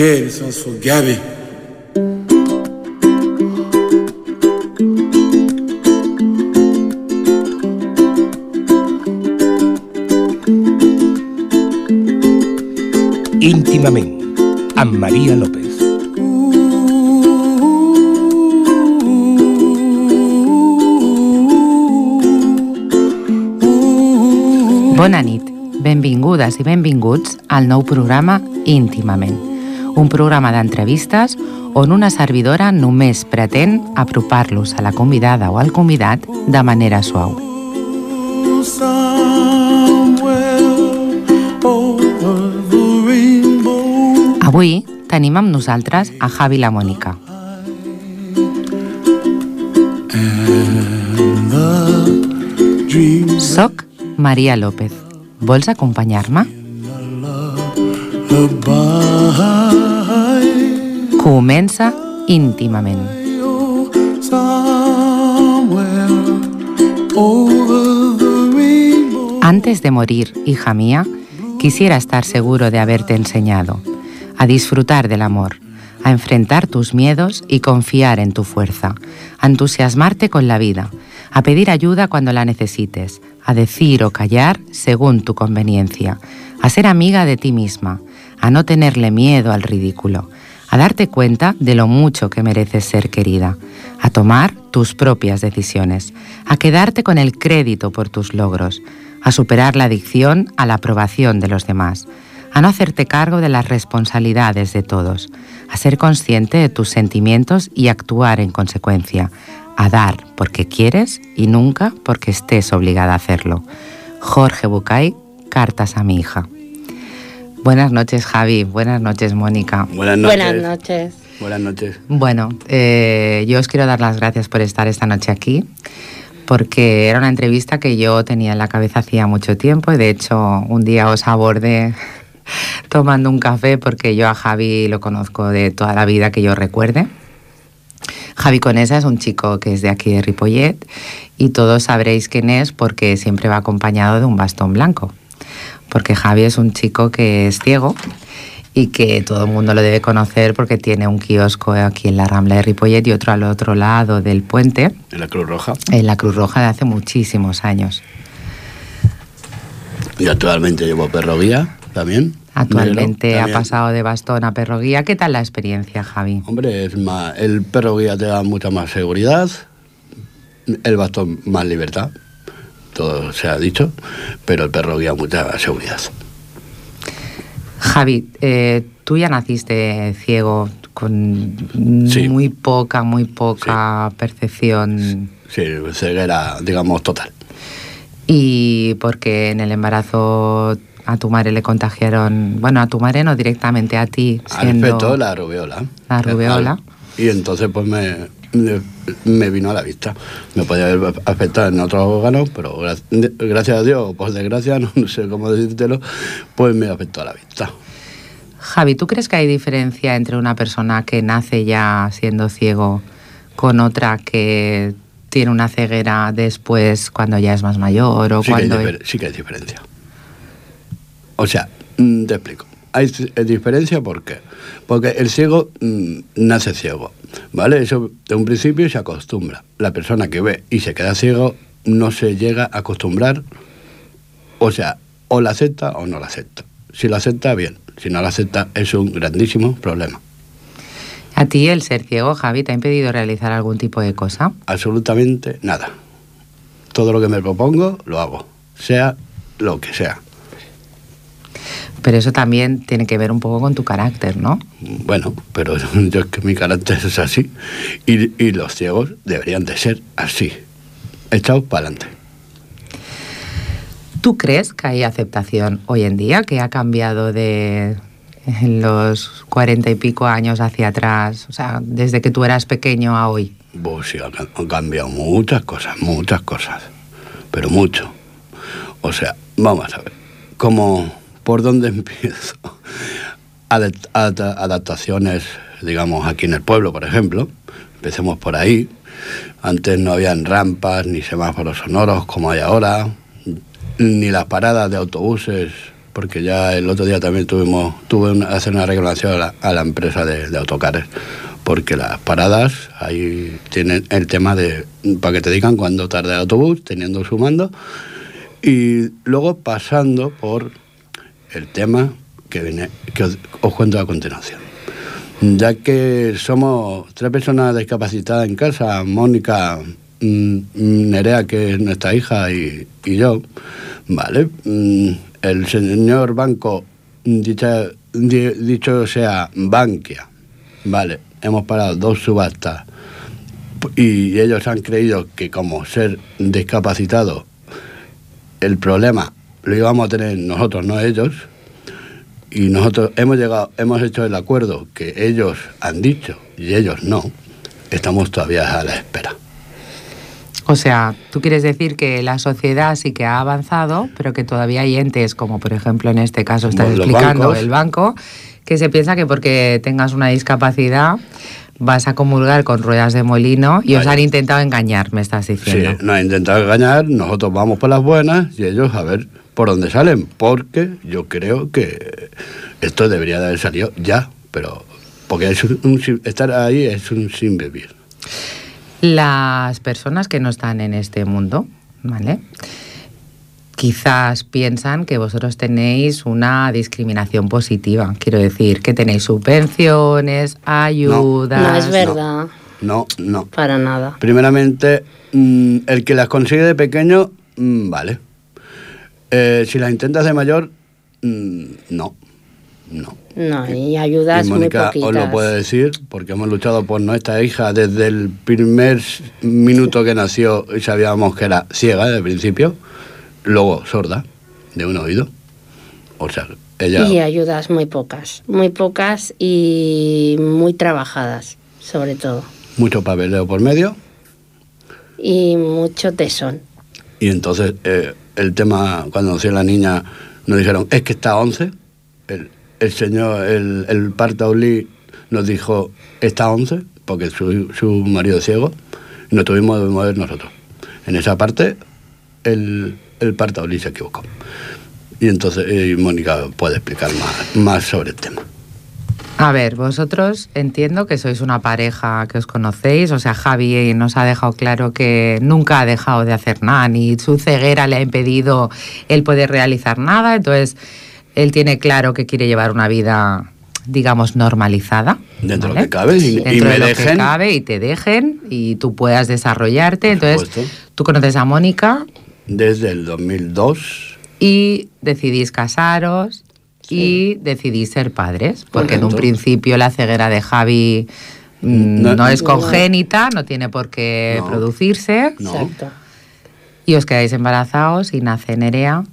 Quelle s'en sont gavés. íntimament amb Maria López. Bona nit, benvingudes i benvinguts al nou programa Íntimament, un programa d'entrevistes on una servidora només pretén apropar-los a la convidada o al convidat de manera suau. Avui tenim amb nosaltres a Javi la Mònica. Soc Maria López. Vols acompanyar-me? Comença íntimament. Antes de morir, hija mía, quisiera estar seguro de haberte enseñado a disfrutar del amor, a enfrentar tus miedos y confiar en tu fuerza, a entusiasmarte con la vida, a pedir ayuda cuando la necesites, a decir o callar según tu conveniencia, a ser amiga de ti misma, a no tenerle miedo al ridículo, a darte cuenta de lo mucho que mereces ser querida, a tomar tus propias decisiones, a quedarte con el crédito por tus logros, a superar la adicción a la aprobación de los demás, a no hacerte cargo de las responsabilidades de todos, a ser consciente de tus sentimientos y actuar en consecuencia, a dar porque quieres y nunca porque estés obligada a hacerlo. Jorge Bucay, Cartas a mi hija. Buenas noches, Javi. Buenas noches, Mónica. Buenas noches. Buenas noches. Buenas noches. Bueno, eh, yo os quiero dar las gracias por estar esta noche aquí, porque era una entrevista que yo tenía en la cabeza hacía mucho tiempo y de hecho un día os abordé tomando un café porque yo a Javi lo conozco de toda la vida que yo recuerde. Javi Conesa es un chico que es de aquí de Ripollet y todos sabréis quién es porque siempre va acompañado de un bastón blanco. Porque Javi es un chico que es ciego y que todo el mundo lo debe conocer porque tiene un kiosco aquí en la Rambla de Ripollet y otro al otro lado del puente, En la Cruz Roja. en la Cruz Roja de hace muchísimos años. Y actualmente llevo perro guía también. Actualmente Negro, ha pasado de bastón a perro guía. ¿Qué tal la experiencia, Javi? Hombre, es más, el perro guía te da mucha más seguridad, el bastón más libertad, todo se ha dicho, pero el perro guía mucha seguridad. Javi, eh, tú ya naciste ciego con Sí. muy poca, muy poca percepción Sí, ceguera, digamos, total. y porque en el embarazo a tu madre le contagiaron, bueno, a tu madre no directamente a ti, Al feto, la rubeola. La rubeola. Y entonces pues me, me, vino a la vista. Me podía haber afectado en otros órganos, pero gracias a Dios, o por desgracia, no, no sé cómo decírtelo, pues me afectó a la vista. Javi, ¿tú crees que hay diferencia entre una persona que nace ya siendo ciego con otra que tiene una ceguera después cuando ya es más mayor o Sí que, hay cuando sí que hay diferencia. O sea, mm, te explico. Hay eh, diferencia ¿por qué? Porque el ciego mm, nace ciego, ¿vale? Eso de un principio se acostumbra. La persona que ve y se queda ciego no se llega a acostumbrar, o sea, o la acepta o no la acepta. Si la acepta, bien. Si no la acepta, es un grandísimo problema. a ti el ser ciego, Javi, te ha impedido realizar algún tipo de cosa. Absolutamente nada. Todo lo que me propongo, lo hago. Sea lo que sea. Pero eso también tiene que ver un poco con tu carácter, ¿no? Bueno, pero yo es que mi carácter es así. Y, y los ciegos deberían de ser así. Echados para adelante. ¿Tú crees que hay aceptación hoy en día, que ha cambiado de en los cuarenta y pico años hacia atrás, o sea, desde que tú eras pequeño a hoy? Pues sí, han, cambiado muchas cosas, muchas cosas. Pero mucho. O sea, vamos a ver. ¿Cómo, ¿Por dónde empiezo? Adapt- ad- adaptaciones, digamos, aquí en el pueblo, por ejemplo. Empecemos por ahí. Antes no habían rampas ni semáforos sonoros como hay ahora, ni las paradas de autobuses porque ya el otro día también tuvimos, tuve que hacer una reclamación a la, a la empresa de, de, autocares, porque las paradas ahí tienen el tema de, para que te digan cuándo tarda el autobús, teniendo su mando, y luego pasando por el tema que, viene, que os, cuento a continuación. Ya que somos tres personas discapacitadas en casa, Mónica, mm, Nerea, que es nuestra hija, y, yo, ¿vale? Mm, el señor banco, dicha, di, dicho sea Bankia, ¿vale? Hemos parado dos subastas y ellos han creído que como ser discapacitado el problema lo íbamos a tener nosotros, no ellos, y nosotros hemos llegado, hemos hecho el acuerdo que ellos han dicho y ellos no, estamos todavía a la espera. O sea, tú quieres decir que la sociedad sí que ha avanzado, pero que todavía hay entes, como por ejemplo en este caso estás Bueno, explicando bancos. el banco, que se piensa que porque tengas una discapacidad vas a comulgar con ruedas de molino y os han intentado engañar, me estás Sí, diciendo. nos han intentado engañar, nosotros vamos por las buenas y ellos a ver por dónde salen, porque yo creo que esto debería de haber salido ya, pero porque es un- estar ahí es un sin vivir. Las personas que no están en este mundo, ¿vale? Quizás piensan que vosotros tenéis una discriminación positiva. Quiero decir, que tenéis subvenciones, ayudas. No es verdad, No, no. para nada. Primeramente, mm, el que las consigue de pequeño, mm, vale. Eh, si las intentas de mayor, mm, no, no. No, y ayudas y muy Mónica poquitas. os lo puede decir, porque hemos luchado por nuestra hija desde el primer minuto que nació y sabíamos que era ciega desde el principio, luego sorda, de un oído. O sea, ella... Y ayudas muy pocas, muy pocas y muy trabajadas, sobre todo. Mucho papeleo por medio, Y mucho tesón. Y entonces eh, el tema, cuando nació la niña, nos dijeron, es que está a 11. El, el señor, el, el partaulí nos dijo, está a 11, porque su, su marido es ciego, y nos tuvimos de mover nosotros. En esa parte, el, el partaulí se equivocó. Y entonces eh, Mónica puede explicar más, más sobre el tema. A ver, vosotros entiendo que sois una pareja que os conocéis, o sea, Javi nos ha dejado claro que nunca ha dejado de hacer nada, ni su ceguera le ha impedido el poder realizar nada, entonces él tiene claro que quiere llevar una vida, digamos, normalizada. Dentro de ¿vale? lo que cabe, y, y Dentro me de lo que cabe y te dejen y tú puedas desarrollarte. Por Entonces, supuesto. tú conoces a Mónica Desde el 2002, y decidís casaros y decidís ser padres, porque en un principio la ceguera de Javi mm, No- no, es no. congénita, no tiene por qué No. producirse No. Exacto. y os quedáis embarazados y nace Nerea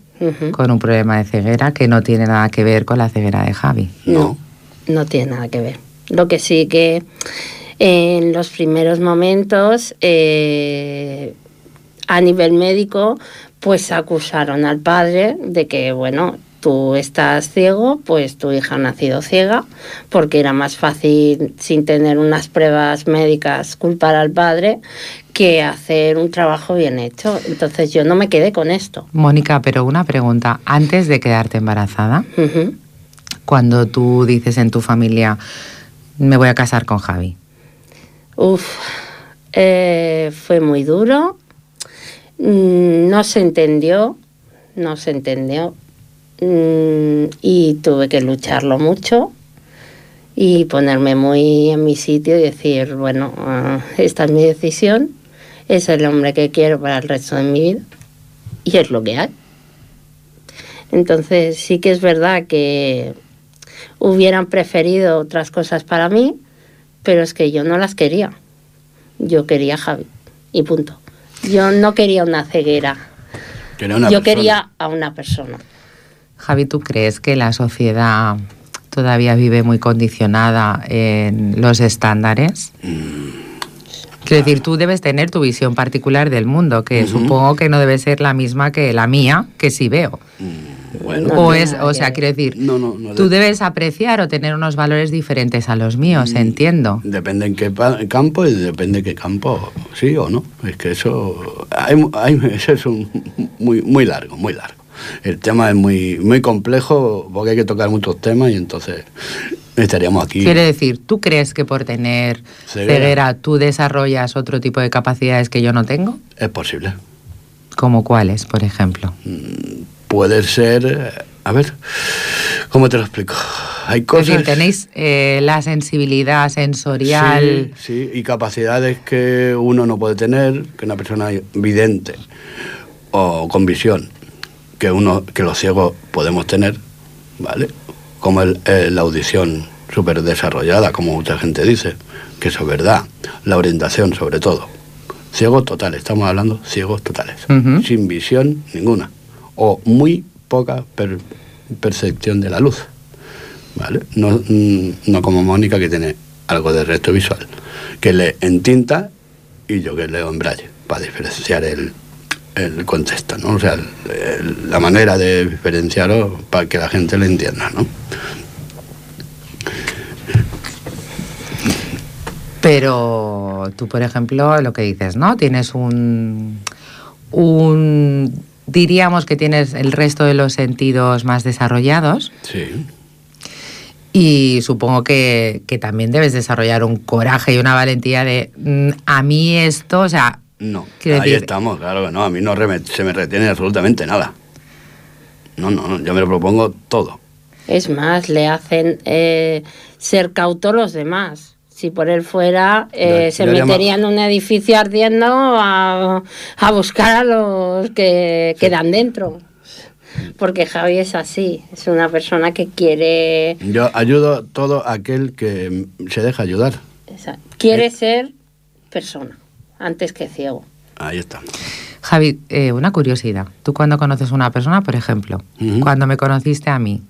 con un problema de ceguera que no tiene nada que ver con la ceguera de Javi. no. No tiene nada que ver. Lo que sí que en los primeros momentos, eh, a nivel médico, pues acusaron al padre de que, bueno, tú estás ciego, pues tu hija ha nacido ciega, porque era más fácil, sin tener unas pruebas médicas, culpar al padre que hacer un trabajo bien hecho. Entonces yo no me quedé con esto. Mónica, pero una pregunta, antes de quedarte embarazada, cuando tú dices en tu familia, me voy a casar con Javi, Uf, eh, fue muy duro. Mm, No se entendió, no se entendió. Mm, Y tuve que lucharlo mucho y ponerme muy en mi sitio y decir, bueno, ah, esta es mi decisión, es el hombre que quiero para el resto de mi vida y es lo que hay. Entonces sí que es verdad que hubieran preferido otras cosas para mí, pero es que yo no las quería. Yo quería a Javi y punto. Yo no quería una ceguera. una yo persona. quería a una persona. Javi, ¿tú crees que la sociedad todavía vive muy condicionada en los estándares? Quiero decir, tú debes tener tu visión particular del mundo, que supongo que no debe ser la misma que la mía, que sí veo. Bueno, No o es, o sea, quiero decir, No, no, no tú de- debes apreciar o tener unos valores diferentes a los míos, Mm. entiendo. Depende en qué campo y depende qué campo, sí o no. Es que eso, hay, hay- eso es un, muy, muy largo, muy largo. El tema es muy, muy complejo porque hay que tocar muchos temas y entonces estaríamos aquí. Quiere decir, ¿tú crees que por tener Ceguera. ceguera tú desarrollas otro tipo de capacidades que yo no tengo? Es posible. ¿Como cuáles, por ejemplo? Puede ser, a ver, ¿cómo te lo explico? Hay Es cosas... decir, tenéis eh, la sensibilidad sensorial. Sí, sí, y capacidades que uno no puede tener, que una persona vidente o con visión, que uno, que los ciegos podemos tener, ¿vale? Como el- eh, la audición súper desarrollada, como mucha gente dice, que eso es verdad. La orientación, sobre todo. Ciegos totales, estamos hablando ciegos totales, sin visión ninguna, o muy poca per- percepción de la luz. ¿vale? No, mm, no como Mónica que tiene algo de resto visual, que lee en tinta y yo que leo en braille, para diferenciar el, el contexto, ¿no? O sea, el- el- la manera de diferenciarlo para que la gente lo entienda, ¿no? Pero tú, por ejemplo, lo que dices, ¿no? Tienes un, un... Diríamos que tienes el resto de los sentidos más desarrollados Sí. y supongo que, que también debes desarrollar un coraje y una valentía de mm, a mí esto, o sea, No, Quiero ahí decir- estamos, claro que no, a mí no se me retiene absolutamente nada. No, no, no, yo me lo propongo todo. Es más, le hacen eh, ser cautos los demás. Si por él fuera, eh, Yo- se yo llamo- metería en un edificio ardiendo a, a buscar a los que quedan dentro. Porque Javi es así, es una persona que quiere, Yo ayudo a todo aquel que se deja ayudar. quiere Eh. ser persona antes que ciego. Ahí está. Javi, eh, una curiosidad. Tú cuando conoces a una persona, por ejemplo, cuando me conociste a mí.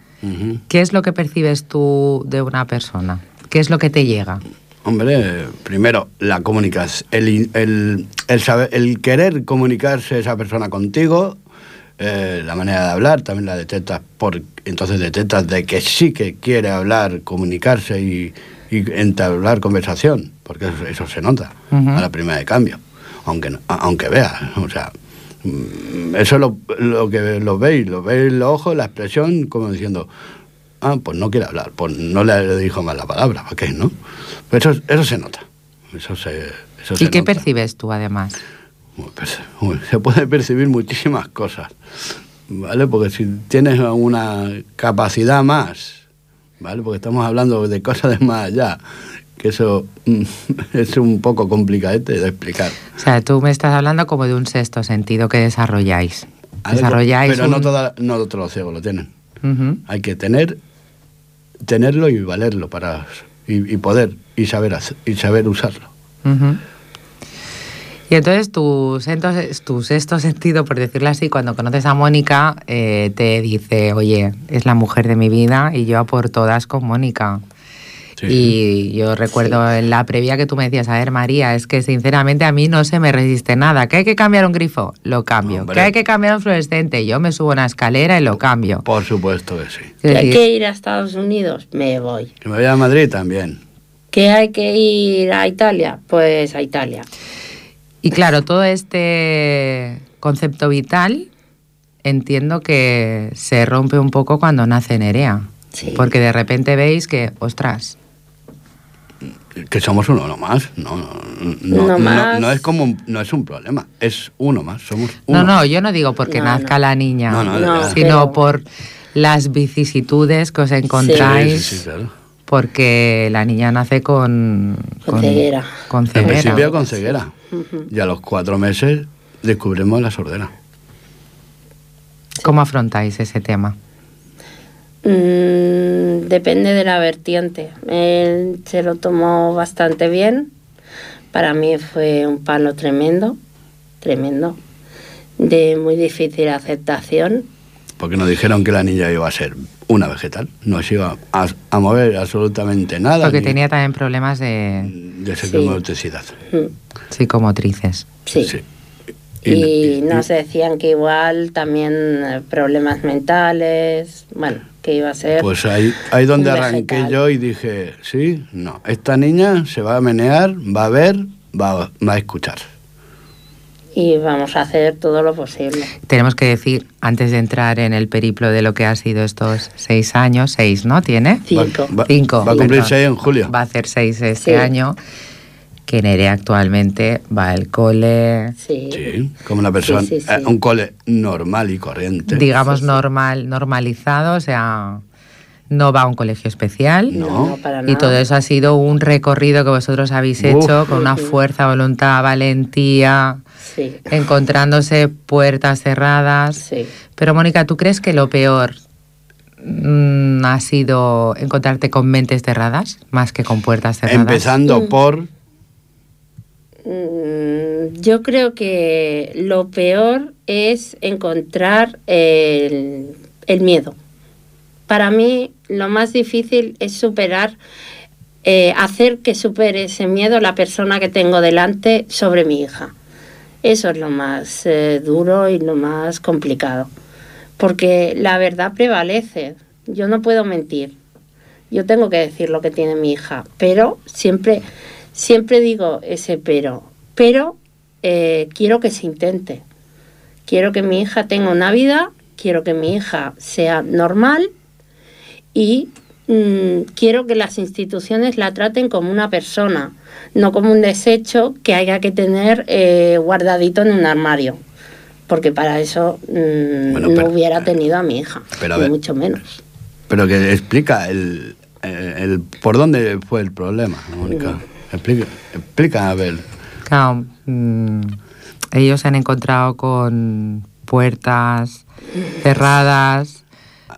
¿qué es lo que percibes tú de una persona? ¿Qué es lo que te llega? Hombre, primero, la comunicación, el, el, el, saber- el querer comunicarse esa persona contigo, eh, la manera de hablar también la detectas, por, entonces detectas de que sí que quiere hablar, comunicarse y, y entablar conversación, porque eso, eso se nota a la primera de cambio, aunque, aunque vea, o sea, mm, eso es lo, lo que lo veis, lo veis los ojos, la expresión, como diciendo, ah, pues no quiere hablar, pues no le dijo más la palabra, ¿para qué, no? Pues eso, eso se nota, eso se, eso se ¿Y qué nota. percibes tú además? Pues, se puede percibir muchísimas cosas, ¿vale? Porque si tienes una capacidad más, ¿vale? Porque estamos hablando de cosas de más allá, que eso mm, es un poco complicadete de explicar. O sea, tú me estás hablando como de un sexto sentido que desarrolláis. Desarrolláis pero no, toda, no todos los ciegos lo tienen. Hay que tener, tenerlo y valerlo para y, y poder y saber hacer- y saber usarlo. Y entonces tu, sento- tu sexto sentido, por decirlo así, cuando conoces a Mónica, eh, te dice, oye, es la mujer de mi vida y yo a por todas con Mónica. Sí. Y yo recuerdo en la previa que tú me decías, a ver María, es que sinceramente a mí no se me resiste nada. ¿Que hay que cambiar un grifo? Lo cambio. Hombre. ¿Que hay que cambiar un fluorescente? Yo me subo a una escalera y lo cambio. Por supuesto que sí. ¿Que hay que ir a Estados Unidos? Me voy. Que me vaya a Madrid también. ¿Que hay que ir a Italia? Pues a Italia. Y claro, todo este concepto vital entiendo que se rompe un poco cuando nace Nerea. Sí. Porque de repente veis que, ostras, Que somos uno nomás. No, no, no, Uno no- más. no es como un- no es un problema. Es uno más. Somos no, uno. no, yo no digo porque No, nazca no. la niña, No, no, No, sino pero- por las vicisitudes que os Sí, encontráis, sí, sí, claro. porque la niña nace con... Con ceguera. Con En ceguera. principio con ceguera. Y a los cuatro meses descubrimos la sordera. ¿Cómo afrontáis ese tema? Mm, depende de la vertiente. Él se lo tomó bastante bien. Para mí fue un palo tremendo, tremendo, de muy difícil aceptación. Porque nos dijeron que la niña iba a ser una vegetal. No se iba a, a mover absolutamente nada. Porque ni tenía también problemas de De Sí. Psicomotrices. Sí. Y- Y, y- nos decían que igual también eh, problemas mentales, bueno, que iba a ser... Pues ahí, ahí donde arranqué vegetal. yo y dije, sí, no, esta niña se va a menear, va a ver, va, va a escuchar. y vamos a hacer todo lo posible. Tenemos que decir, antes de entrar en el periplo de lo que ha sido estos seis años, seis, ¿no? ¿Tiene? Cinco. Va, Cinco. va a cumplir seis en julio. Va a hacer seis este Sí. año. Que Nerea actualmente va al cole, Sí. Sí, como una persona, Sí, sí, sí. eh, un cole normal y corriente. digamos, Sí, sí. normal, normalizado, o sea, no va a un colegio especial. No, No. para Y nada. todo eso ha sido un recorrido que vosotros habéis Uf. hecho con una fuerza, voluntad, valentía, Sí, encontrándose puertas cerradas. sí. Pero Mónica, ¿tú crees que lo peor mm, ha sido encontrarte con mentes cerradas más que con puertas cerradas? Empezando Mm. por Yo creo que lo peor es encontrar el, el miedo. Para mí lo más difícil es superar, eh, hacer que supere ese miedo la persona que tengo delante sobre mi hija. Eso es lo más eh, duro y lo más complicado. Porque la verdad prevalece. Yo no puedo mentir. Yo tengo que decir lo que tiene mi hija. Pero siempre, siempre digo ese pero. Pero eh, quiero que se intente. Quiero que mi hija tenga una vida, quiero que mi hija sea normal y mm, quiero que las instituciones la traten como una persona, no como un desecho que haya que tener eh, guardadito en un armario. Porque para eso mm, Bueno, no hubiera tenido a mi hija, pero ni mucho menos. Pero que explica el, el, el- por dónde fue el problema, Mónica. Explica, explica a ver. Claro, mm, ellos se han encontrado con puertas cerradas,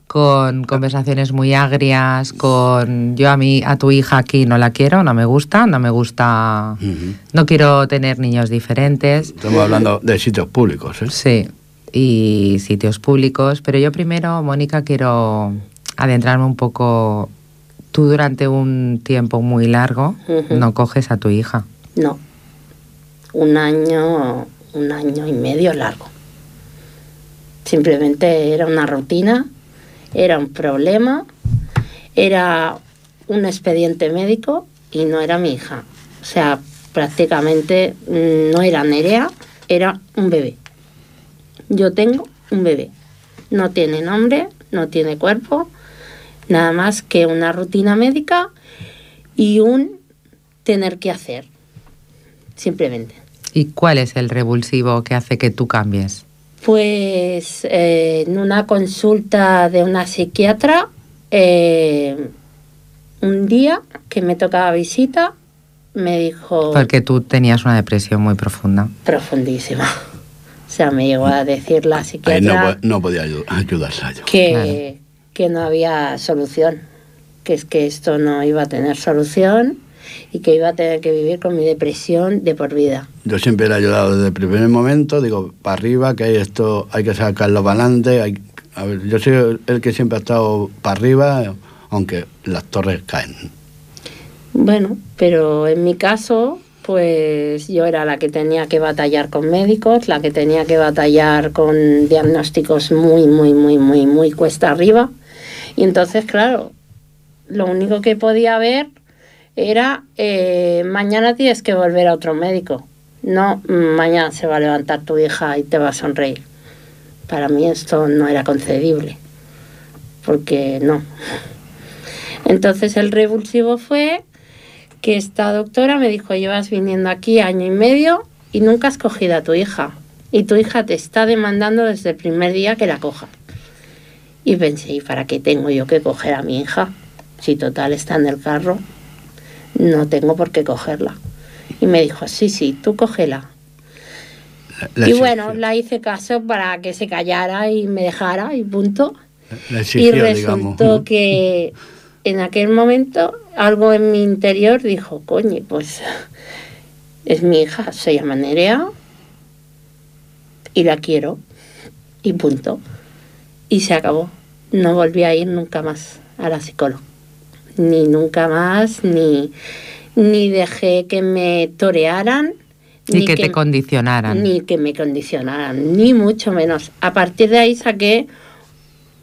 con conversaciones muy agrias, con yo a mí, a tu hija aquí no la quiero, no me gusta, no me gusta, no quiero tener niños diferentes. Estamos hablando de sitios públicos, ¿eh? Sí, y sitios públicos, pero yo primero, Mónica, quiero adentrarme un poco. Tú durante un tiempo muy largo no coges a tu hija. No. Un año, un año y medio largo. Simplemente era una rutina, era un problema, era un expediente médico y no era mi hija. O sea, prácticamente mm, no era Nerea, era un bebé. Yo tengo un bebé. No tiene nombre, no tiene cuerpo, nada más que una rutina médica y un tener que hacer. Simplemente. ¿Y cuál es el revulsivo que hace que tú cambies? Pues eh, en una consulta de una psiquiatra, eh, un día que me tocaba visita, me dijo Porque tú tenías una depresión muy profunda. profundísima. O sea, me llegó a decir la Ahí no, psiquiatra no podía ayu- ayudarla yo. que, que no había solución, que es que esto no iba a tener solución y que iba a tener que vivir con mi depresión de por vida. Yo siempre le he ayudado desde el primer momento, digo, para arriba, que hay esto, hay que sacarlo para adelante. Hay, a ver, yo soy el que siempre ha estado para arriba, aunque las torres caen. Bueno, pero en mi caso, pues yo era la que tenía que batallar con médicos, la que tenía que batallar con diagnósticos muy, muy, muy, muy, muy cuesta arriba. Y entonces, claro, lo único que podía ver era eh, mañana tienes que volver a otro médico. No, mm, mañana se va a levantar tu hija y te va a sonreír. Para mí esto no era concebible, porque no. Entonces el revulsivo fue que esta doctora me dijo, llevas viniendo aquí año y medio y nunca has cogido a tu hija. Y tu hija te está demandando desde el primer día que la coja. Y pensé, ¿y para qué tengo yo que coger a mi hija? Si total está en el carro, no tengo por qué cogerla. Y me dijo, sí, sí, tú cógela. La y bueno, la hice caso para que se callara y me dejara y punto. la Y resultó digamos. que en aquel momento algo en mi interior dijo, coño, pues es mi hija, se llama Nerea y la quiero y punto. Y se acabó. No volví a ir nunca más a la psicóloga. Ni nunca más, ni, ni dejé que me torearan. Ni que te condicionaran. Ni que me condicionaran, ni mucho menos. A partir de ahí saqué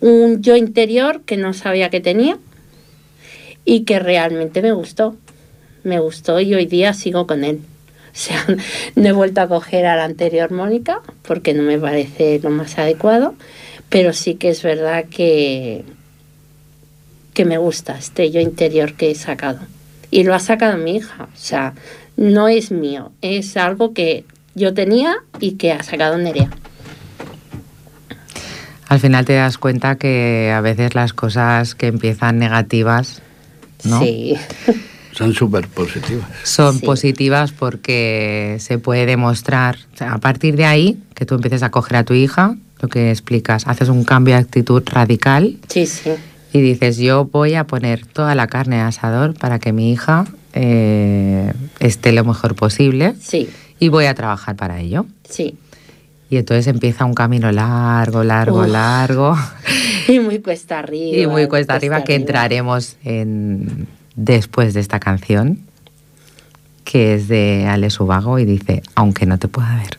un yo interior que no sabía que tenía y que realmente me gustó. Me gustó y hoy día sigo con él. O sea, no he vuelto a coger a la anterior Mónica porque no me parece lo más adecuado, pero sí que es verdad que, que me gusta este yo interior que he sacado. Y lo ha sacado mi hija, o sea, no es mío, es algo que yo tenía y que ha sacado Nerea. Al final te das cuenta que a veces las cosas que empiezan negativas, ¿no? Sí. Son súper positivas. Son Sí. positivas porque se puede demostrar, o sea, a partir de ahí, que tú empieces a coger a tu hija, lo que explicas, haces un cambio de actitud radical Sí, sí. y dices, yo voy a poner toda la carne al asador para que mi hija eh, esté lo mejor posible Sí, y voy a trabajar para ello. sí. Y entonces empieza un camino largo, largo, Uf. largo Y muy cuesta arriba. y muy cuesta arriba que entraremos en después de esta canción que es de Ale Subago y dice, aunque no te pueda ver.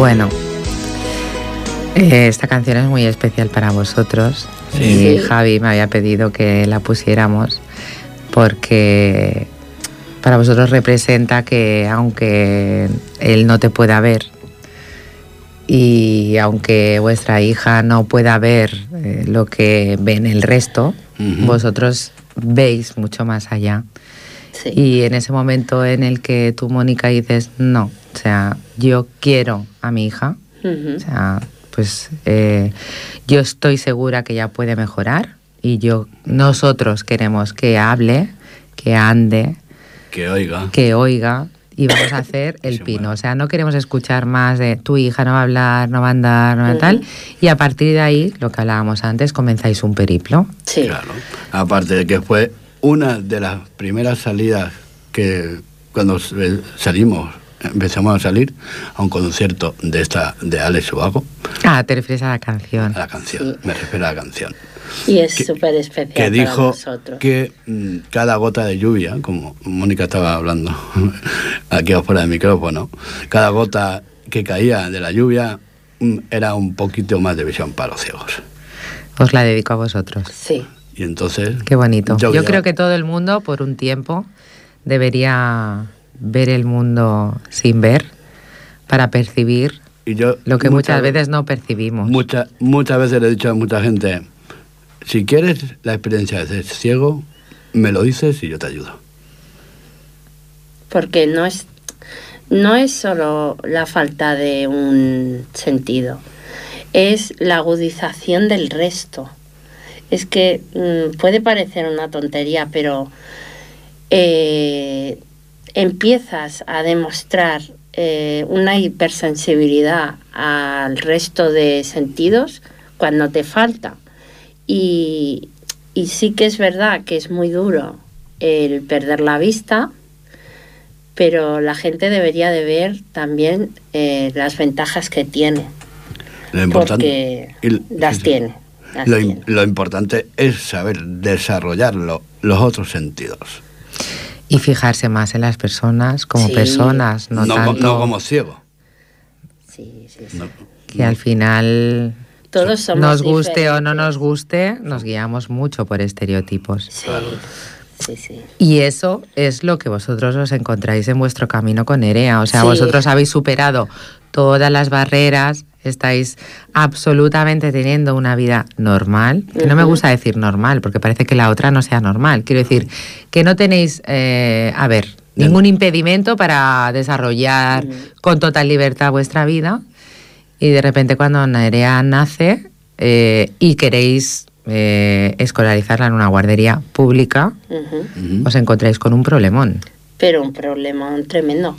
Bueno, Eh, esta canción es muy especial para vosotros. Sí. Y Javi me había pedido que la pusiéramos porque para vosotros representa que aunque él no te pueda ver y aunque vuestra hija no pueda ver eh, lo que ven el resto, vosotros veis mucho más allá. Sí. Y en ese momento en el que tú, Mónica, dices, no, o sea, yo quiero a mi hija, o sea, pues eh, yo estoy segura que ella puede mejorar y yo, nosotros queremos que hable, que ande, Que oiga. que oiga y vamos a hacer el pino. O sea, no queremos escuchar más de tu hija no va a hablar, no va a andar, no va a tal. Y a partir de ahí, lo que hablábamos antes, comenzáis un periplo. Sí. Claro. Aparte de que fue una de las primeras salidas que cuando salimos, empezamos a salir a un concierto de esta de Alex Ubago, Ah, te refieres a la canción. a la canción, me refiero a la canción, Y es súper especial que para dijo nosotros. que mm, cada gota de lluvia, como Mónica estaba hablando aquí afuera del micrófono, cada gota que caía de la lluvia mm, era un poquito más de visión para los ciegos. Os la dedico a vosotros. Sí. Y entonces... Qué bonito. Yo, creo creo que todo el mundo, por un tiempo, debería ver el mundo sin ver para percibir y yo lo que muchas, veces no percibimos. Mucha- muchas veces le he dicho a mucha gente, si quieres la experiencia de ser ciego, me lo dices y yo te ayudo. Porque no es, no es solo la falta de un sentido, es la agudización del resto. Es que mm, puede parecer una tontería, pero eh, empiezas a demostrar eh, una hipersensibilidad al resto de sentidos cuando te falta. Y, y sí que es verdad que es muy duro el perder la vista, pero la gente debería de ver también eh, las ventajas que tiene, Lo importante, porque las sí, sí. tiene. Lo, lo importante es saber desarrollar lo- los otros sentidos. Y fijarse más en las personas como Sí. personas, no, No, co- tanto no como ciego. Sí, sí, sí. No. que al final Todos somos nos guste o no nos guste, nos guiamos mucho por estereotipos. Sí, sí, sí. Y eso es lo que vosotros os encontráis en vuestro camino con Erea. O sea, Sí. vosotros habéis superado todas las barreras, estáis absolutamente teniendo una vida normal. Que no me gusta decir normal, porque parece que la otra no sea normal. Quiero decir, que no tenéis, eh, a ver, ningún impedimento para desarrollar con total libertad vuestra vida. Y de repente cuando Nerea nace eh, y queréis eh, escolarizarla en una guardería pública, os encontráis con un problemón. Pero un problema tremendo.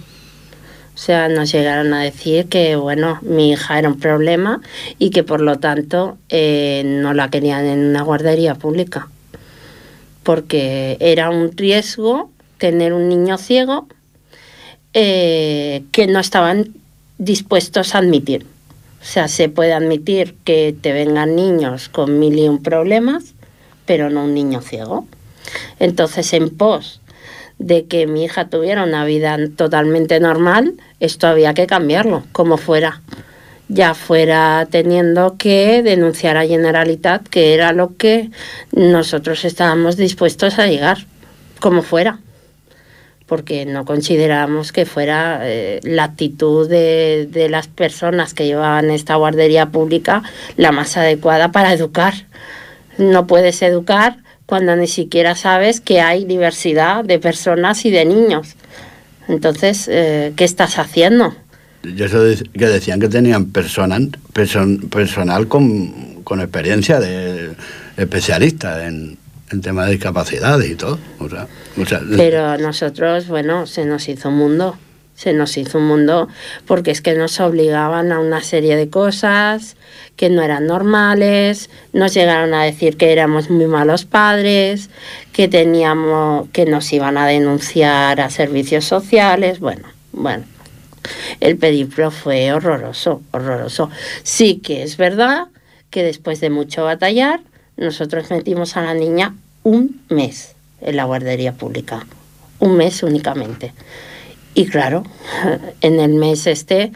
O sea, nos llegaron a decir que, bueno, mi hija era un problema y que por lo tanto eh, no la querían en una guardería pública. Porque era un riesgo tener un niño ciego eh, que no estaban dispuestos a admitir. O sea, se puede admitir que te vengan niños con mil y un problemas, pero no un niño ciego. Entonces, en pos de que mi hija tuviera una vida totalmente normal, esto había que cambiarlo, como fuera. Ya fuera teniendo que denunciar a Generalitat, que era lo que nosotros estábamos dispuestos a llegar, como fuera. Porque no considerábamos que fuera eh, la actitud de, de las personas que llevaban esta guardería pública la más adecuada para educar. No puedes educar cuando ni siquiera sabes que hay diversidad de personas y de niños. Entonces, eh, ¿qué estás haciendo? Y eso de- que decían que tenían personal, person- personal con, con experiencia de especialista en, en temas de discapacidades y todo. O sea, o sea, Pero a nosotros, bueno, se nos hizo un mundo. Se nos hizo un mundo porque es que nos obligaban a una serie de cosas que no eran normales, nos llegaron a decir que éramos muy malos padres, que teníamos que nos iban a denunciar a servicios sociales, bueno, bueno. El periplo fue horroroso, horroroso. Sí que es verdad que después de mucho batallar, nosotros metimos a la niña un mes en la guardería pública. Un mes únicamente. Y claro, en el mes este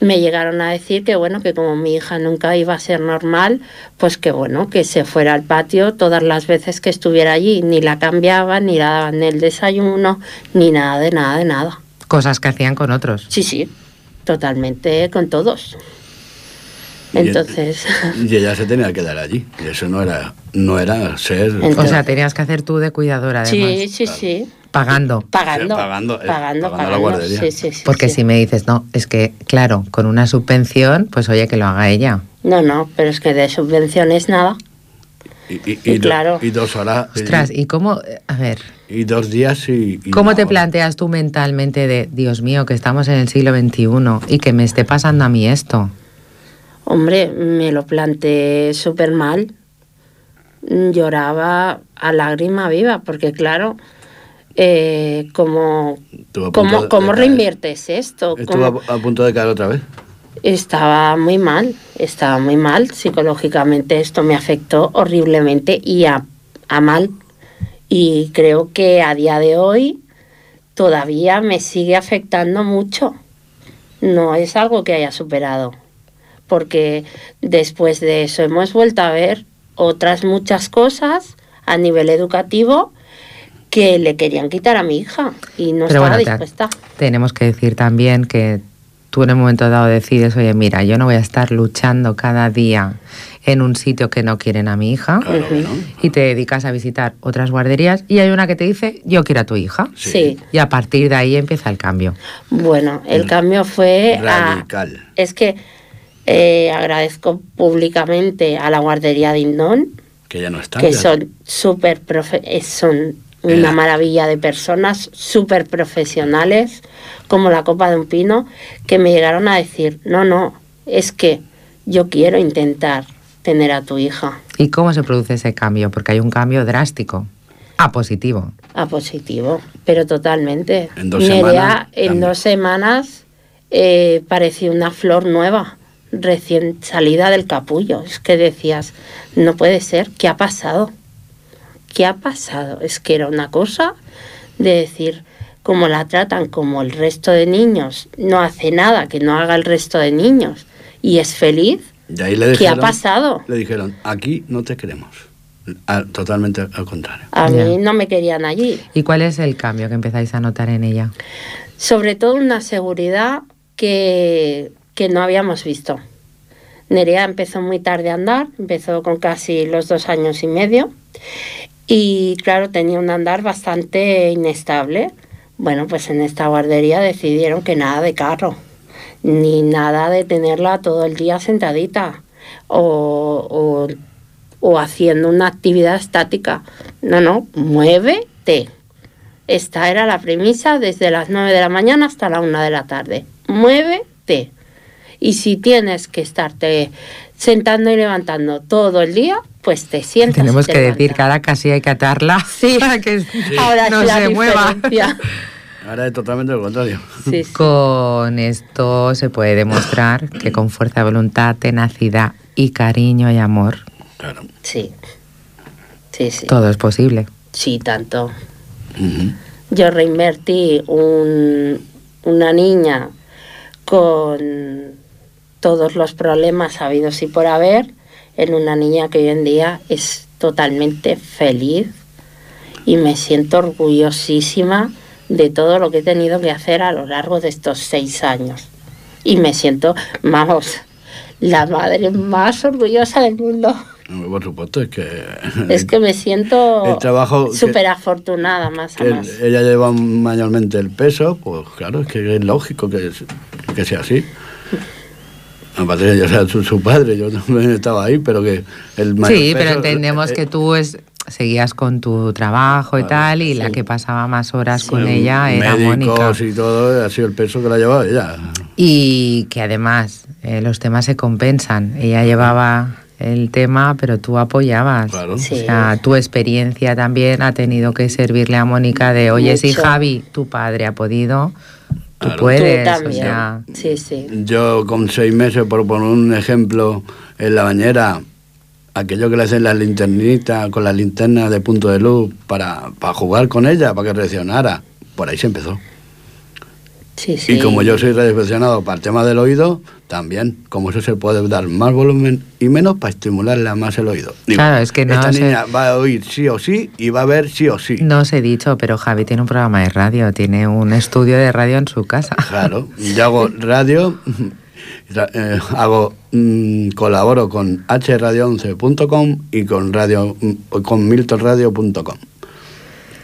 me llegaron a decir que bueno, que como mi hija nunca iba a ser normal, pues que bueno, que se fuera al patio todas las veces que estuviera allí, ni la cambiaban, ni la daban el desayuno, ni nada de nada de nada. Cosas que hacían con otros. Sí, sí, totalmente con todos. Y- Entonces, Y ella se tenía que quedar allí. Y eso no era, no era ser. Entonces- O sea, tenías que hacer tú de cuidadora además. sí, sí, sí, Pagando. pagando, Sí, pagando, eh, pagando, pagando la guardería. sí, sí, sí, Porque sí. si me dices, no, es que, claro, con una subvención, pues oye, que lo haga ella. No, no, pero es que de subvenciones nada. Y, y- Y y do- claro. y dos horas. y- Ostras, ¿y cómo, eh, a ver, y dos días y. y cómo te hora. planteas tú mentalmente de, Dios mío, que estamos en el siglo XXI y que me esté pasando a mí esto? Hombre, me lo planteé súper mal. Lloraba a lágrima viva, porque claro, eh, ¿cómo, de- ¿cómo de caer. reinviertes esto? Estuvo ¿Cómo- a, a punto de caer otra vez. Estaba muy mal, estaba muy mal. Psicológicamente esto me afectó horriblemente y a, a mal. Y creo que a día de hoy todavía me sigue afectando mucho. No es algo que haya superado. Porque después de eso hemos vuelto a ver otras muchas cosas a nivel educativo que le querían quitar a mi hija y no Pero estaba bueno, te- dispuesta. tenemos que decir también que tú en un momento dado decides, oye, mira, yo no voy a estar luchando cada día en un sitio que no quieren a mi hija Claro, Ujú. bueno. y te dedicas a visitar otras guarderías y hay una que te dice, yo quiero a tu hija. Sí. Y a partir de ahí empieza el cambio. Bueno, el cambio fue a- Radical. es que eh, agradezco públicamente a la guardería de Indón, Que ya no está. que ya- son súper eh, son una Era- maravilla de personas, súper profesionales, como la copa de un pino, que me llegaron a decir, no, no, es que yo quiero intentar tener a tu hija ¿Y cómo se produce ese cambio? Porque hay un cambio drástico. A positivo. a positivo, pero totalmente. En dos Nerea, semanas, en dos semanas eh, parecía una flor nueva, recién salida del capullo. Es que decías, no puede ser, ¿qué ha pasado? ¿Qué ha pasado? Es que era una cosa de decir, como la tratan como el resto de niños, no hace nada que no haga el resto de niños y es feliz. Y ahí le ¿Qué ha dijeron, pasado? Le dijeron, aquí no te queremos. Ah, totalmente al contrario. A mí no me querían allí. ¿Y cuál es el cambio que empezáis a notar en ella? sobre todo una seguridad que, que no habíamos visto. Nerea empezó muy tarde a andar, empezó con casi los dos años y medio y claro, tenía un andar bastante inestable. Bueno, pues en esta guardería decidieron que nada de carro, ni nada de tenerla todo el día sentadita o, o, haciendo una actividad estática. No, no, muévete. Esta era la premisa desde las 9 de la mañana hasta la 1 de la tarde. Muévete. Y si tienes que estarte sentando y levantando todo el día, pues te sientas. y Tenemos te que decir levantas. que ahora casi hay que atarla Sí. para que Ahora no se mueva. Ahora es totalmente lo contrario. Sí, sí. Con esto se puede demostrar que con fuerza de voluntad, tenacidad y cariño y amor, Claro. Sí, sí, sí. todo es posible. Sí, tanto. Yo reinvertí un- una niña con todos los problemas habidos y por haber en una niña que hoy en día es totalmente feliz y me siento orgullosísima de todo lo que he tenido que hacer a lo largo de estos seis años. Y me siento, vamos, la madre más orgullosa del mundo. Por supuesto, es que. Es que me siento El trabajo que- súper afortunada más a que más. ella lleva mayormente el peso, pues claro, es que es lógico que, que sea así. De yo sea su, su padre, yo también estaba ahí, pero que el mayor Sí, pero peso- entendemos eh, que tú es, seguías con tu trabajo y Claro, tal, y la sí. que pasaba más horas con eh, ella era Mónica. médicos y todo, ha sido el peso que la ha llevado ella. Y que además eh, los temas se compensan. Ella llevaba el tema, pero tú apoyabas. Claro. Sí. O sea, tu experiencia también ha tenido que servirle a Mónica de, oye, si Mucho. Javi, tu padre ha podido, tú Claro. puedes. Tú o también. sea, Sí, sí. Yo con seis meses, por poner un ejemplo, en la bañera, aquello que le hacen las linternitas con las linternas de punto de luz para, para jugar con ella, para que reaccionara, por ahí se empezó. Sí, sí. Y como yo soy radioaficionado para el tema del oído, también, como eso se puede dar más volumen y menos para estimularle más el oído. Claro, es que no Esta se- niña va a oír sí o sí y va a ver sí o sí. No os he dicho, pero Javi tiene un programa de radio, tiene un estudio de radio en su casa. Claro, yo hago radio, ra- eh, hago mm, colaboro con hradio11.com y con radio mm, con miltonradio.com.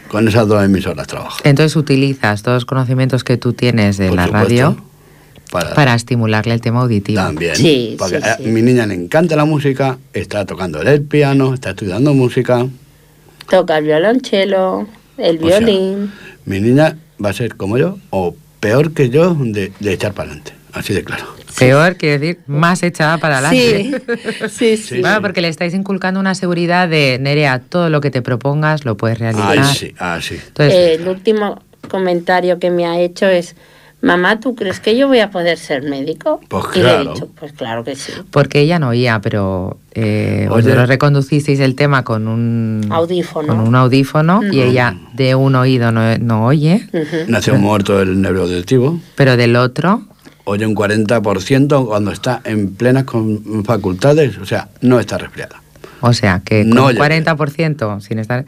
Con esas dos emisoras trabajo. Entonces utilizas todos los conocimientos que tú tienes de Por la supuesto, radio para, para estimularle el tema auditivo. también. Sí, porque sí, a mi niña le encanta la música, está tocando el piano, está estudiando música. Toca el violonchelo, el O sea, violín. Mi niña va a ser como yo o peor que yo de, de echar para adelante. Así de claro. Peor, quiere decir, más echada para adelante. sí, sí, sí. Bueno, porque le estáis inculcando una seguridad de, Nerea, todo lo que te propongas lo puedes realizar. Ay, sí, ah, sí. Entonces, Eh, el último comentario que me ha hecho es, mamá, ¿tú crees que yo voy a poder ser médico? Pues y le claro. he dicho, pues claro que sí. porque ella no oía, pero eh, vosotros reconducisteis el tema con un Audífono. con un audífono y ella de un oído no, no oye. Nació muerto el nervio auditivo. pero del otro Oye un 40% cuando está en plenas con- facultades, o sea, no está resfriada. O sea, que con No un oye. 40% sin estar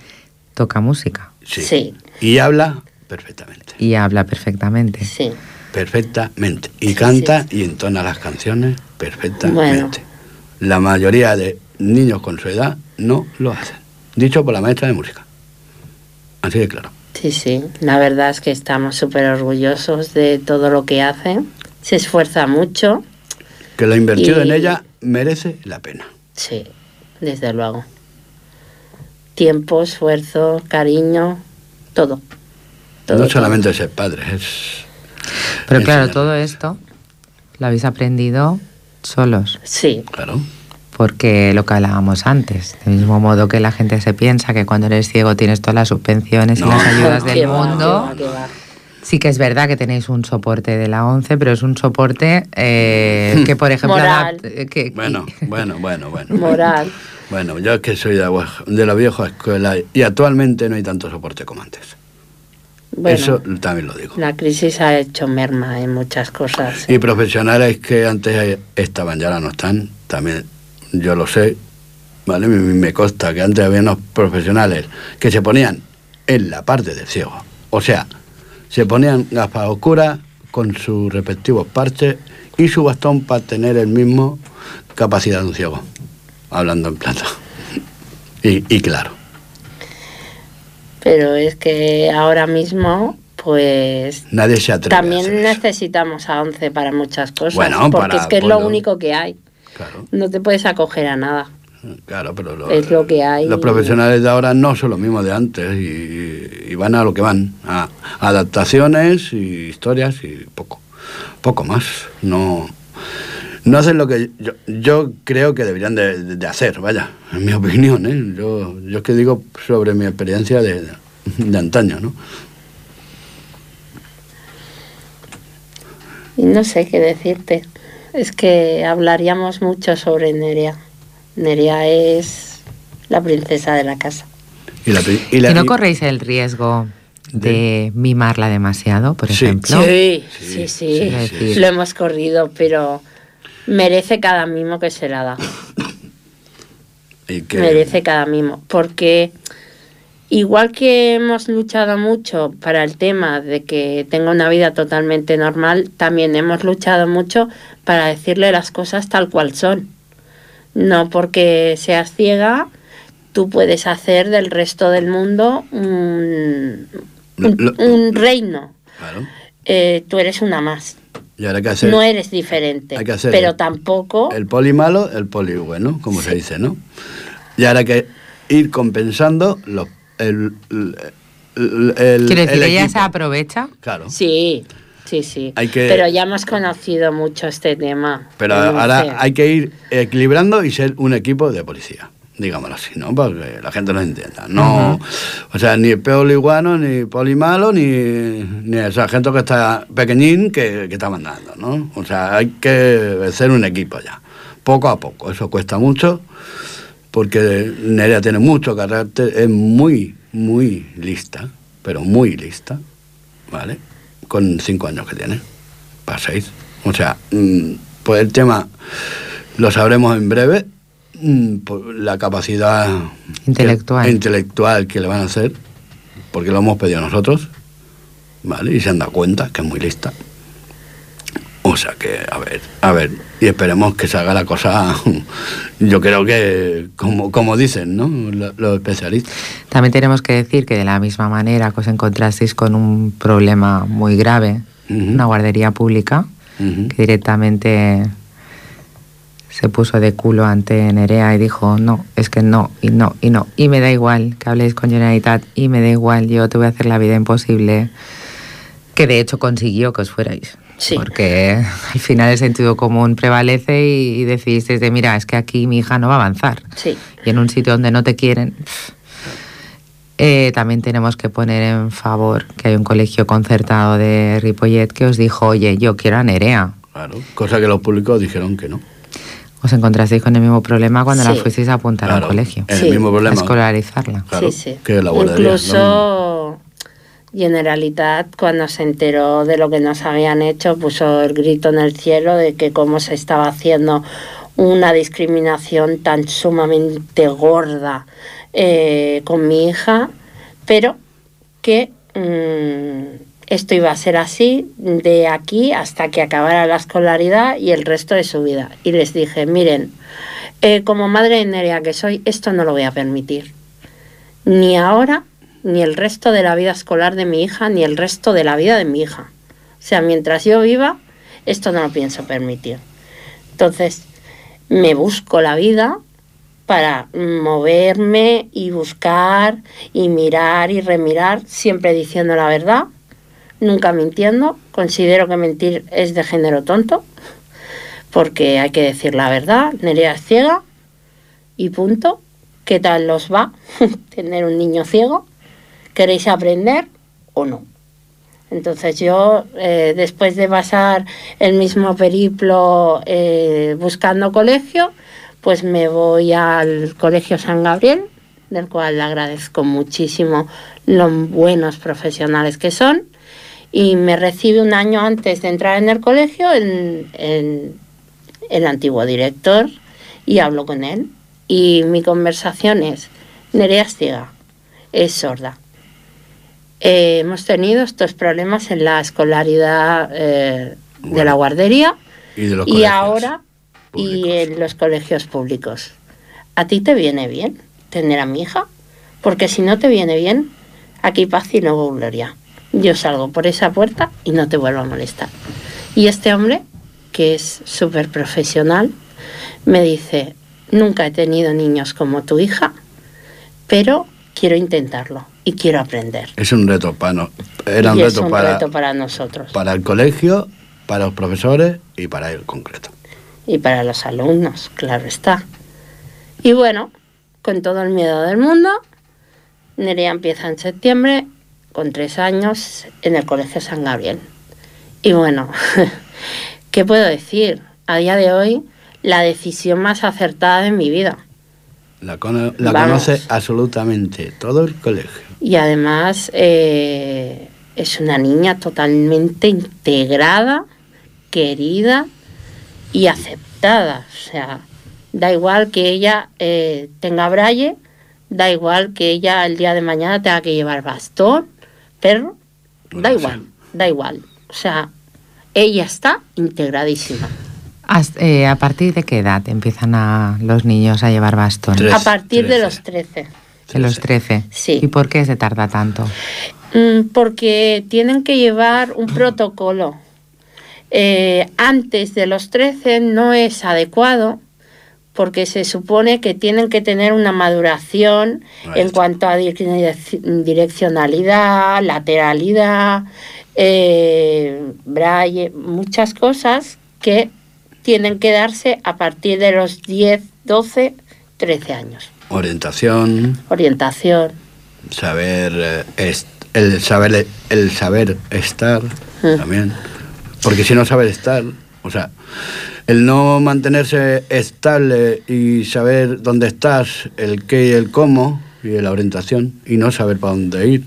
toca música Sí. Sí. Y habla perfectamente. y habla perfectamente. Sí. Perfectamente. Y Sí, canta y entona las canciones perfectamente. Bueno. La mayoría de niños con su edad no lo hacen. Dicho por la maestra de música. Así de claro. Sí, sí. La verdad es que estamos súper orgullosos de todo lo que hace. Se esfuerza mucho. Que lo invertido Y- en ella merece la pena. Sí, desde luego. Tiempo, esfuerzo, cariño, todo. Todo, no todo. solamente ser padre, es... Pero claro, enseñar. todo esto lo habéis aprendido solos, Sí, Claro. porque lo que hablábamos antes, del mismo modo que la gente se piensa que cuando eres ciego tienes todas las subvenciones No. y las ayudas Qué del va, mundo. qué va, qué va. Sí que es verdad que tenéis un soporte de la ONCE, pero es un soporte eh, que, por ejemplo, Moral. adapt- eh, que- Bueno, bueno, bueno, bueno. Moral. Bueno, yo es que soy de la, vieja- de la vieja escuela y actualmente no hay tanto soporte como antes. Bueno, Eso también lo digo. la crisis ha hecho merma en muchas cosas. Y profesionales que antes estaban y ahora no están, también yo lo sé, ¿vale? Me, me consta que antes había unos profesionales que se ponían en la parte del ciego. O sea, se ponían gafas oscuras con sus respectivos parches y su bastón para tener el mismo capacidad de un ciego, hablando en plata. Y, y claro, Pero es que ahora mismo, pues nadie se atreve a también hacer eso. necesitamos a 11 para muchas cosas. Bueno, porque para es que es lo único que hay. Claro. No te puedes acoger a nada. Claro, pero lo- Es lo que hay. los profesionales de ahora no son los mismos de antes y, y van a lo que van, a, adaptaciones y historias y poco, poco más. No, no hacen lo que yo, yo creo que deberían de, hacer, vaya, en mi opinión. ¿eh? Yo, yo es que digo sobre mi experiencia de, de antaño, ¿no? Y no sé qué decirte. Es que hablaríamos mucho sobre Nerea. Nerea es la princesa de la casa. Y, la, pri- y la- ¿Y no corréis el riesgo de mimarla demasiado, por Sí. ejemplo? Sí, Sí, sí, sí, sí, sí. Lo hemos corrido, pero merece cada mimo que se la da. y Merece cada mimo. Porque igual que hemos luchado mucho para el tema de que tenga una vida totalmente normal, también hemos luchado mucho para decirle las cosas tal cual son. No porque seas ciega, tú puedes hacer del resto del mundo un, Lo- un- lo- un reino. Claro. Eh, tú eres una más. Y ahora hay que hacer No eres diferente. hay que hacer pero el- tampoco. el poli malo, el poli bueno, como se dice, ¿no? Y ahora hay que ir compensando los, el, el, el- el- decir, el ella se aprovecha. Claro. Sí, sí, sí. Hay que- Pero ya hemos conocido mucho este tema. Pero ahora hay que ir equilibrando y ser un equipo de policía, digámoslo así, ¿no? Porque la gente no entienda. No, o sea, ni poli bueno, ni poli malo, ni, ni el sargento que está pequeñín que, que está mandando, ¿no? O sea, hay que ser un equipo ya, poco a poco. Eso cuesta mucho, porque Nerea tiene mucho carácter, es muy, muy lista, pero muy lista, ¿vale? Con cinco años que tiene, para seis. O sea, mm, pues el tema lo sabremos en breve, mm, por la capacidad Intelectual. que, intelectual que le van a hacer, porque lo hemos pedido nosotros, ¿vale? Y se han dado cuenta que es muy lista. O sea que, a ver, a ver, y esperemos que salga la cosa, yo creo que, como, como dicen, ¿no? Lo- Los especialistas. También tenemos que decir que de la misma manera que os encontrasteis con un problema muy grave, Ujú. una guardería pública, Ujú. que directamente se puso de culo ante Nerea y dijo, no, es que no, y no, y no, y me da igual que habléis con Generalitat, y me da igual, yo te voy a hacer la vida imposible, que de hecho consiguió que os fuerais. Sí. Porque al final el sentido común prevalece y, y decidisteis de, mira, es que aquí mi hija no va a avanzar. Sí. Y en un sitio donde no te quieren... Eh, también tenemos que poner en favor que hay un colegio concertado de Ripollet que os dijo, oye, yo quiero a Nerea. Claro, cosa que los públicos dijeron que no. Os encontrasteis con el mismo problema cuando la Sí. fuisteis a apuntar Claro, al colegio. El Sí. mismo A problema. escolarizarla. Claro, sí, sí. que la guardería, Incluso Generalitat, cuando se enteró de lo que nos habían hecho, puso el grito en el cielo de que cómo se estaba haciendo una discriminación tan sumamente gorda eh, con mi hija, pero que mm, esto iba a ser así de aquí hasta que acabara la escolaridad y el resto de su vida. Y les dije, miren, eh, como madre de Nerea que soy, esto no lo voy a permitir ni ahora, ni el resto de la vida escolar de mi hija, ni el resto de la vida de mi hija. O sea, mientras yo viva, esto no lo pienso permitir. Entonces, me busco la vida para moverme y buscar y mirar y remirar, siempre diciendo la verdad, nunca mintiendo. Considero que mentir es de género tonto, porque hay que decir la verdad. Nerea es ciega y punto. ¿Qué tal los va tener un niño ciego? ¿Queréis aprender o no? Entonces yo, eh, después de pasar el mismo periplo eh, buscando colegio, pues me voy al Colegio San Gabriel, del cual le agradezco muchísimo los buenos profesionales que son, y me recibe un año antes de entrar en el colegio el, el- antiguo director y hablo con él. Y mi conversación es, Nerea es ciega, es sorda. Eh, hemos tenido estos problemas en la escolaridad eh, de la guardería Y, de los y colegios ahora y en los colegios públicos. ¿A ti te viene bien tener a mi hija? Porque si no te viene bien, aquí paz y luego gloria. Yo salgo por esa puerta y no te vuelvo a molestar. Y este hombre, que es súper profesional, me dice, nunca he tenido niños como tu hija, pero quiero intentarlo y quiero aprender. Es un reto para no- era un y es reto un para, reto para nosotros para el colegio, para los profesores y para él concreto. y para los alumnos, claro está. Y bueno, con todo el miedo del mundo, Nerea empieza en septiembre, con tres años, en el Colegio San Gabriel. Y bueno, ¿qué puedo decir? A día de hoy, la decisión más acertada de mi vida. La, cono- la Vamos. conoce absolutamente todo el colegio. Y además eh, es una niña totalmente integrada, querida y aceptada. O sea, da igual que ella eh, tenga braille, da igual que ella el día de mañana tenga que llevar bastón, perro, da igual, sí. da igual. O sea, ella está integradísima. Eh, ¿A partir de qué edad empiezan a los niños a llevar bastón? Tres. A partir de trece. los 13. De los 13. Sí. ¿Y por qué se tarda tanto? Mm, Porque tienen que llevar un protocolo. Eh, antes de los 13 no es adecuado porque se supone que tienen que tener una maduración en cuanto a direc- direccionalidad, lateralidad, eh, braille, muchas cosas que tienen que darse a partir de los 10, 12, 13 años. Orientación, Orientación. saber eh, el saber el saber estar Mm. también. Porque si no saber estar, o sea, el no mantenerse estable y saber dónde estás, el qué y el cómo y la orientación y no saber para dónde ir,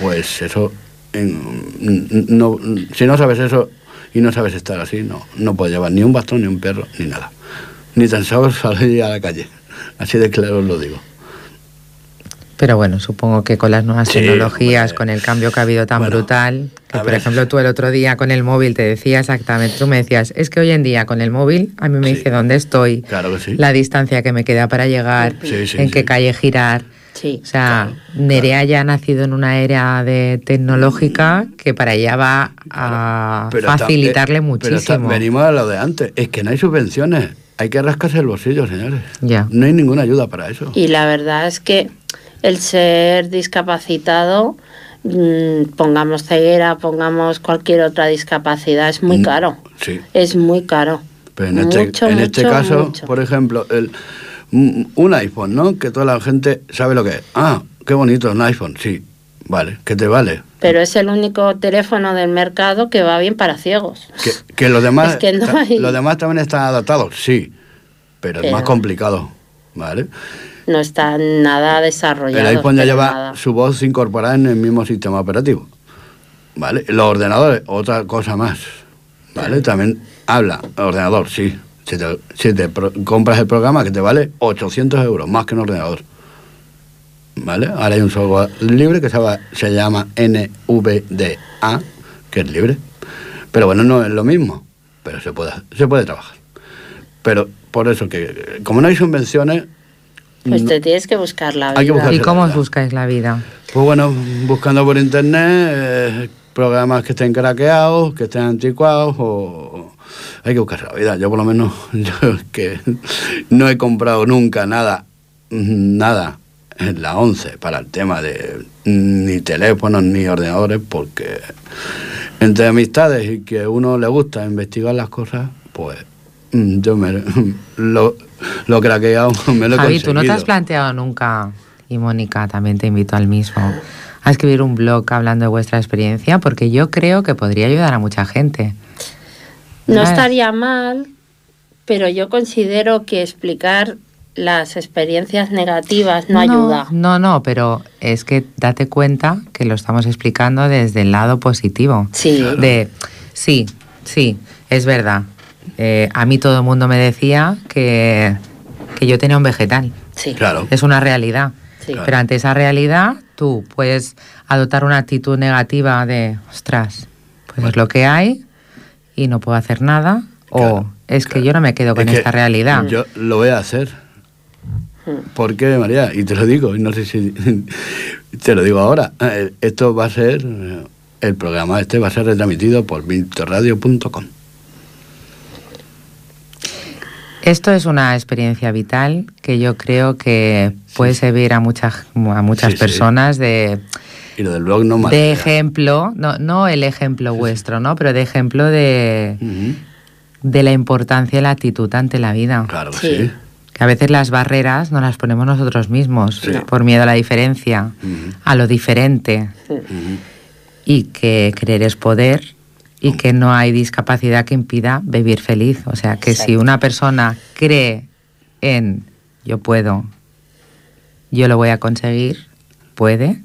pues eso en- no, si no sabes eso y no sabes estar así, no, no puedes llevar ni un bastón, ni un perro, ni nada. Ni tan solo salir a la calle. Así de claro os lo digo. Pero bueno, supongo que con las nuevas Sí, tecnologías, hombre. con el cambio que ha habido tan Bueno, brutal, que por ver. ejemplo tú el otro día con el móvil te decía exactamente, tú me decías, es que hoy en día con el móvil a mí me Sí. dice dónde estoy, Claro que sí. la distancia que me queda para llegar, Sí, sí, en sí. qué calle girar. Sí. O sea, Nerea ya ha nacido en una era de tecnológica que para ella va a Pero facilitarle eh, pero está- muchísimo. venimos a lo de antes. Es que no hay subvenciones. Hay que rascarse el bolsillo, señores. Ya. No hay ninguna ayuda para eso. Y la verdad es que el ser discapacitado, mm, pongamos ceguera, pongamos cualquier otra discapacidad, es muy Mm, caro. Sí. Es muy caro. Pero en este, Mucho, en este caso, mucho. por ejemplo, el, un un iPhone, ¿no? Que toda la gente sabe lo que es. Ah, qué bonito, un iPhone, sí. Vale, ¿qué te vale? Pero es el único teléfono del mercado que va bien para ciegos. Que, que los demás Es que no ta- hay- los demás también están adaptados, sí. Pero, es más complicado, ¿vale? No está nada desarrollado. El iPhone ya lleva nada. su voz incorporada en el mismo sistema operativo. ¿Vale? Los ordenadores, otra cosa más. ¿Vale? También habla, ordenador, sí. Si te, si te pro- compras el programa que te vale 800 euros, más que un ordenador. ¿Vale? Ahora hay un software libre que se llama, se llama NVDA, que es libre. Pero bueno, no es lo mismo, pero se puede, se puede trabajar. Pero por eso que, como no hay subvenciones, Pues te tienes que buscar la vida. Hay que buscar- ¿Y cómo os buscáis la vida? Pues bueno, buscando por internet eh, programas que estén craqueados, que estén anticuados o... Hay que buscar la vida. Yo por lo menos, yo es que no he comprado nunca nada, nada la 11 para el tema de ni teléfonos ni ordenadores porque entre amistades y que a uno le gusta investigar las cosas, pues mm, yo me lo, lo craqueado me lo he Javi, ¿tú no te has planteado nunca, y Mónica también te invito al mismo, a escribir un blog hablando de vuestra experiencia? Porque yo creo que podría ayudar a mucha gente. No ¿Sabes? estaría mal, pero yo considero que explicar las experiencias negativas no, ayuda. No, no, pero es que date cuenta que lo estamos explicando desde el lado positivo. Sí. De, sí, sí, es verdad. Eh, a mí todo el mundo me decía que, que yo tenía un vegetal. Sí. Claro. Es una realidad. Sí. Claro. Pero ante esa realidad, tú puedes adoptar una actitud negativa de, ostras, pues es lo que hay y no puedo hacer nada. o Claro, es que yo no me quedo con Es esta realidad. Yo lo voy a hacer. ¿Por qué, María? Y te lo digo, y no sé si te lo digo ahora. Eh, Esto va a ser, eh, el programa este va a ser retransmitido por vintorradio.com. Esto es una experiencia vital que yo creo que puede servir a muchas, a muchas Sí, sí. personas de, Y lo del blog no más. de ejemplo, no, no el ejemplo vuestro, ¿no? Pero de ejemplo de, de la importancia de la actitud ante la vida. Claro que Sí. Que a veces las barreras no las ponemos nosotros mismos Sí. por miedo a la diferencia, a lo diferente. Y que creer es poder y que no hay discapacidad que impida vivir feliz. O sea, que si una persona cree en yo puedo, yo lo voy a conseguir, puede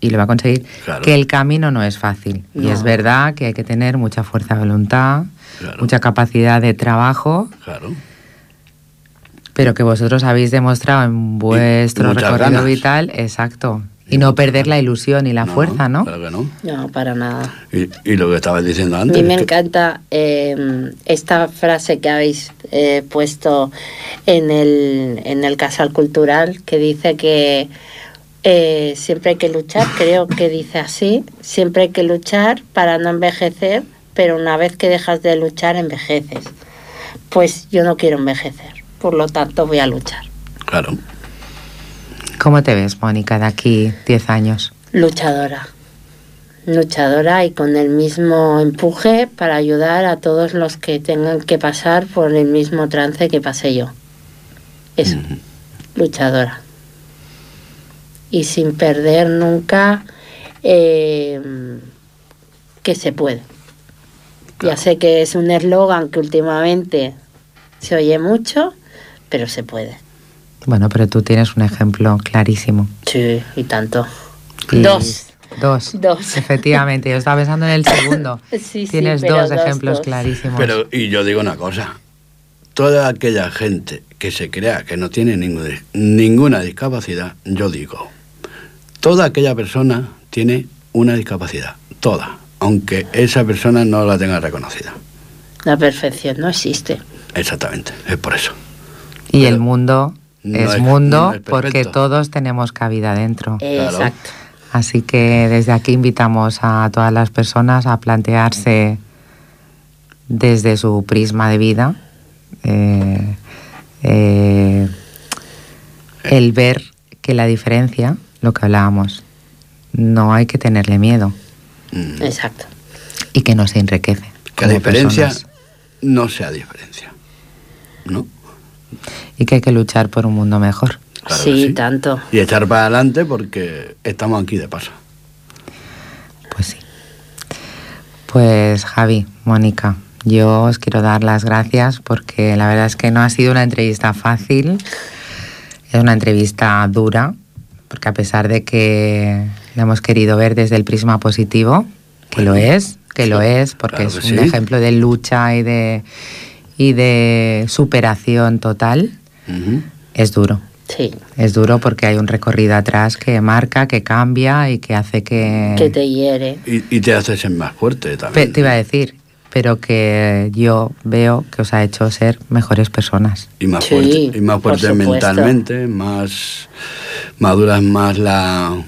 y lo va a conseguir. Claro. Que el camino no es fácil. Y es verdad que hay que tener mucha fuerza de voluntad, Claro. mucha capacidad de trabajo, Claro. Pero que vosotros habéis demostrado en vuestro recorrido ganas. vital, exacto. Y Y no perder la ilusión y la fuerza, ¿no? Claro que no. No, para nada. Y, y lo que estabas diciendo A antes. mí me que- encanta eh, esta frase que habéis eh, puesto en el, en el Casal Cultural, que dice que eh, siempre hay que luchar, creo que dice así, siempre hay que luchar para no envejecer, pero una vez que dejas de luchar, envejeces. Pues yo no quiero envejecer, por lo tanto voy a luchar. Claro. ¿Cómo te ves, Mónica, de aquí 10 años? Luchadora. Luchadora y con el mismo empuje para ayudar a todos los que tengan que pasar por el mismo trance que pasé yo. Eso, luchadora. Y sin perder nunca eh, que se puede. Ya sé que es un eslogan que últimamente se oye mucho, pero se puede. Bueno, pero tú tienes un ejemplo clarísimo. Sí, y tanto. Y- Dos. Dos. Dos. Efectivamente, yo estaba pensando en el segundo. Sí, sí, Tienes pero dos dos, ejemplos dos. clarísimos. Pero, y yo digo una cosa, toda aquella gente que se crea que no tiene ningún- ninguna discapacidad, yo digo, toda aquella persona tiene una discapacidad, toda, aunque esa persona no la tenga reconocida. La perfección no existe. Exactamente, es por eso. Y el mundo no es es- mundo no es porque todos tenemos cabida dentro. Exacto. Así que desde aquí invitamos a todas las personas a plantearse desde su prisma de vida eh, eh, el ver que la diferencia, lo que hablábamos, no hay que tenerle miedo Mm, Exacto. y que no se enriquece. que la diferencia personas. no sea diferencia. ¿No? Y que hay que luchar por un mundo mejor. Claro que sí, tanto. Y echar para adelante porque estamos aquí de paso. Pues sí. Pues Javi, Mónica, yo os quiero dar las gracias porque la verdad es que no ha sido una entrevista fácil, es una entrevista dura, porque a pesar de que la hemos querido ver desde el prisma positivo, que lo es, que lo es, porque claro es un sí. ejemplo de lucha y de, y de superación total, es duro. Sí. Es duro porque hay un recorrido atrás que marca, que cambia y que hace que... Que te hiere. Y, y te haces ser más fuerte Pe- también. te iba a decir, pero que yo veo que os ha hecho ser mejores personas. Y más Sí, fuerte, y más fuerte mentalmente, más maduras más la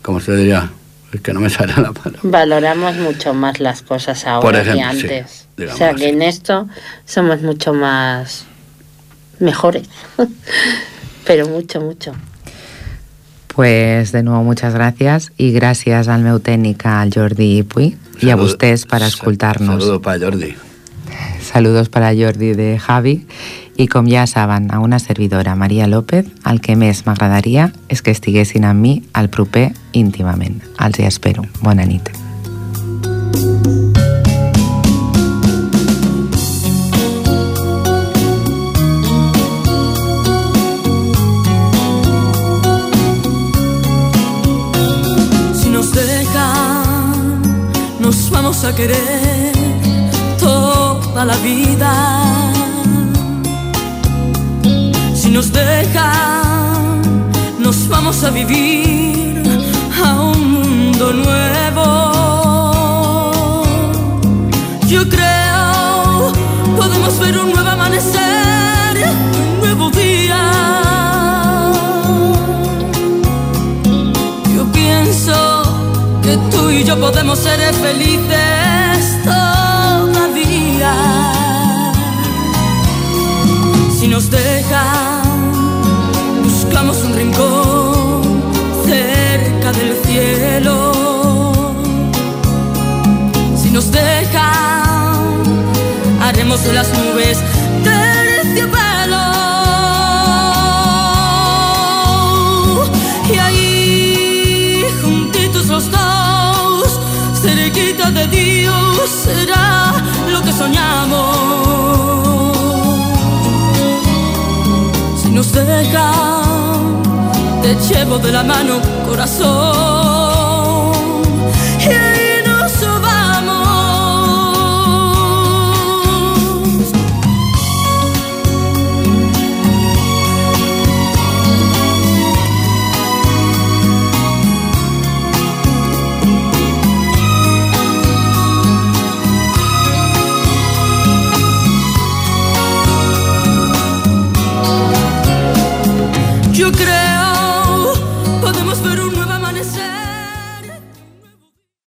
¿cómo se diría? Es que no me sale la palabra. Valoramos mucho más las cosas ahora Por ejemplo, que sí, antes. o sea así. que en esto somos mucho más mejores. Pero mucho, mucho. Pues de nuevo muchas gracias y gracias al meu tècnic, al Jordi Puy, y a Saludo- ustedes para escoltar-nos. Saludos para Jordi. Saludos para Jordi de Javi i com ja saben, a una servidora, Maria López, el que més m'agradaria és que estiguessin amb mi al proper íntimament. Els hi espero. Bona nit. Si nos nos vamos a querer toda la vida. Si nos dejan, nos vamos a vivir a un mundo nuevo. Yo creo podemos ver un nuevo amanecer, un nuevo día. Yo pienso que tú y yo podemos ser felices todavía. Si nos dejan, cerca del cielo. Si nos dejan, haremos las nubes terciopelo. Y ahí, juntitos los dos, cerquita de Dios, será lo que soñamos. Si nos dejan, te llevo de la mano, corazón. Y e ahí nos vamos. Yo creo